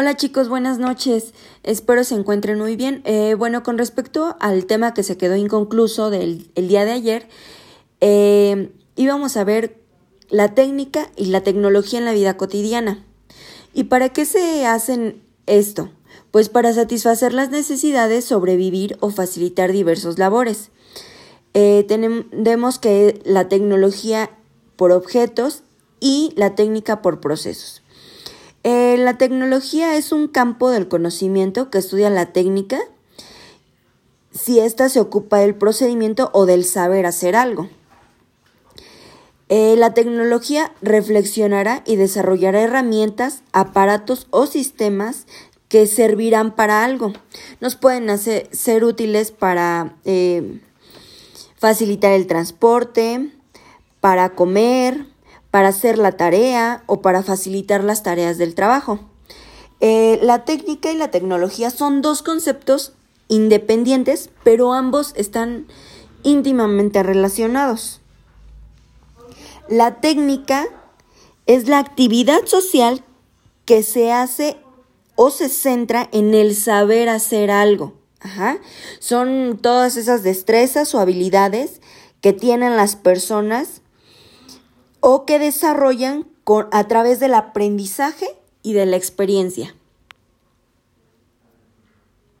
Hola chicos, buenas noches. Espero se encuentren muy bien. Eh, bueno, con respecto al tema que se quedó inconcluso del el día de ayer, eh, íbamos a ver la técnica y la tecnología en la vida cotidiana. ¿Y para qué se hacen esto? Pues para satisfacer las necesidades, sobrevivir o facilitar diversos labores. Eh, tenemos que la tecnología por objetos y la técnica por procesos. Eh, la tecnología es un campo del conocimiento que estudia la técnica si ésta se ocupa del procedimiento o del saber hacer algo. Eh, la tecnología reflexionará y desarrollará herramientas, aparatos o sistemas que servirán para algo. Nos pueden hacer, ser útiles para eh, facilitar el transporte, para comer, para hacer la tarea o para facilitar las tareas del trabajo. Eh, la técnica y la tecnología son dos conceptos independientes, pero ambos están íntimamente relacionados. La técnica es la actividad social que se hace o se centra en el saber hacer algo. Son todas esas destrezas o habilidades que tienen las personas o que desarrollan a través del aprendizaje y de la experiencia.